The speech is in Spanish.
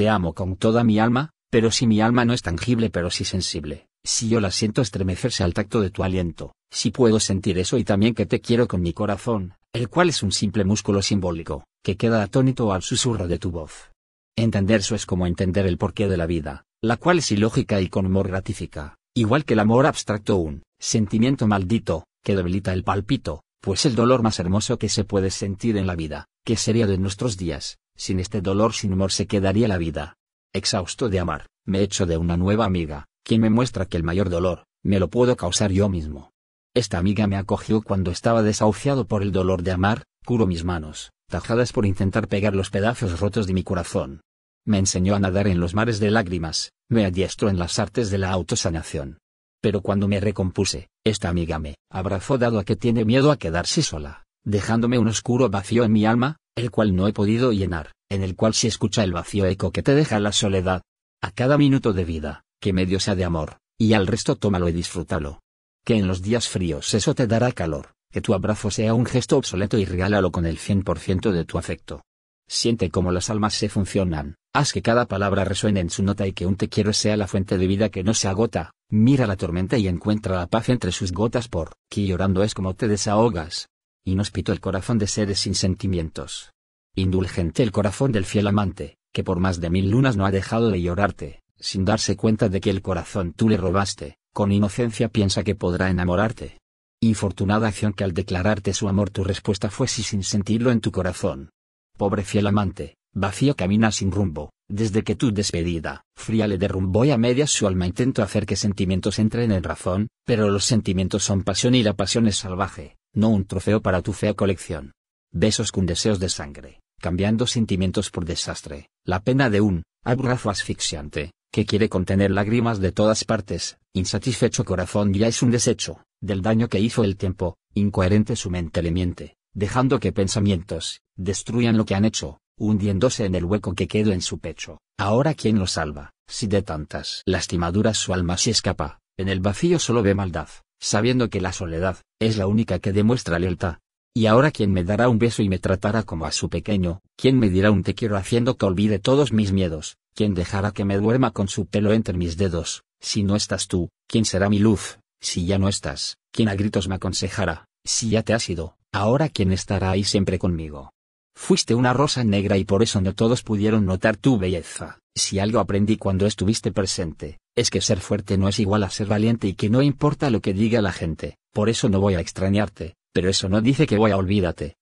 Te amo con toda mi alma, pero si mi alma no es tangible pero sí sensible, si yo la siento estremecerse al tacto de tu aliento, si puedo sentir eso y también que te quiero con mi corazón, el cual es un simple músculo simbólico, que queda atónito al susurro de tu voz. Entender eso es como entender el porqué de la vida, la cual es ilógica y con humor gratifica, igual que el amor abstracto un sentimiento maldito, que debilita el palpito, pues el dolor más hermoso que se puede sentir en la vida, que sería de nuestros días, sin este dolor sin humor se quedaría la vida. Exhausto de amar, me echo de una nueva amiga, quien me muestra que el mayor dolor, me lo puedo causar yo mismo. Esta amiga me acogió cuando estaba desahuciado por el dolor de amar, curo mis manos, tajadas por intentar pegar los pedazos rotos de mi corazón. Me enseñó a nadar en los mares de lágrimas, me adiestró en las artes de la autosanación. Pero cuando me recompuse, esta amiga me abrazó dado a que tiene miedo a quedarse sola, dejándome un oscuro vacío en mi alma, el cual no he podido llenar, en el cual se escucha el vacío eco que te deja la soledad. A cada minuto de vida, que medio sea de amor, y al resto tómalo y disfrútalo. Que en los días fríos eso te dará calor, que tu abrazo sea un gesto obsoleto y regálalo con el 100% de tu afecto. Siente cómo las almas se funcionan, haz que cada palabra resuene en su nota y que un te quiero sea la fuente de vida que no se agota, mira la tormenta y encuentra la paz entre sus gotas por, que llorando es como te desahogas. Inhóspito el corazón de seres sin sentimientos. Indulgente el corazón del fiel amante, que por más de mil lunas no ha dejado de llorarte, sin darse cuenta de que el corazón tú le robaste, con inocencia piensa que podrá enamorarte. Infortunada acción que al declararte su amor tu respuesta fue sí sin sentirlo en tu corazón pobre fiel amante, vacío camina sin rumbo, desde que tu despedida, fría le derrumbó y a medias su alma intento hacer que sentimientos entren en razón, pero los sentimientos son pasión y la pasión es salvaje, no un trofeo para tu fea colección. Besos con deseos de sangre, cambiando sentimientos por desastre, la pena de un abrazo asfixiante, que quiere contener lágrimas de todas partes, insatisfecho corazón ya es un desecho, del daño que hizo el tiempo, incoherente su mente le miente, dejando que pensamientos, destruyan lo que han hecho, hundiéndose en el hueco que quedó en su pecho. Ahora quién lo salva, si de tantas lastimaduras su alma se escapa, en el vacío solo ve maldad, sabiendo que la soledad, es la única que demuestra lealtad. Y ahora quién me dará un beso y me tratará como a su pequeño, quién me dirá un te quiero haciendo que olvide todos mis miedos, quién dejará que me duerma con su pelo entre mis dedos, si no estás tú, quién será mi luz, si ya no estás, quién a gritos me aconsejará, si ya te has ido, ahora quién estará ahí siempre conmigo. Fuiste una rosa negra y por eso no todos pudieron notar tu belleza. Si algo aprendí cuando estuviste presente, es que ser fuerte no es igual a ser valiente y que no importa lo que diga la gente, por eso no voy a extrañarte, pero eso no dice que voy a olvidarte.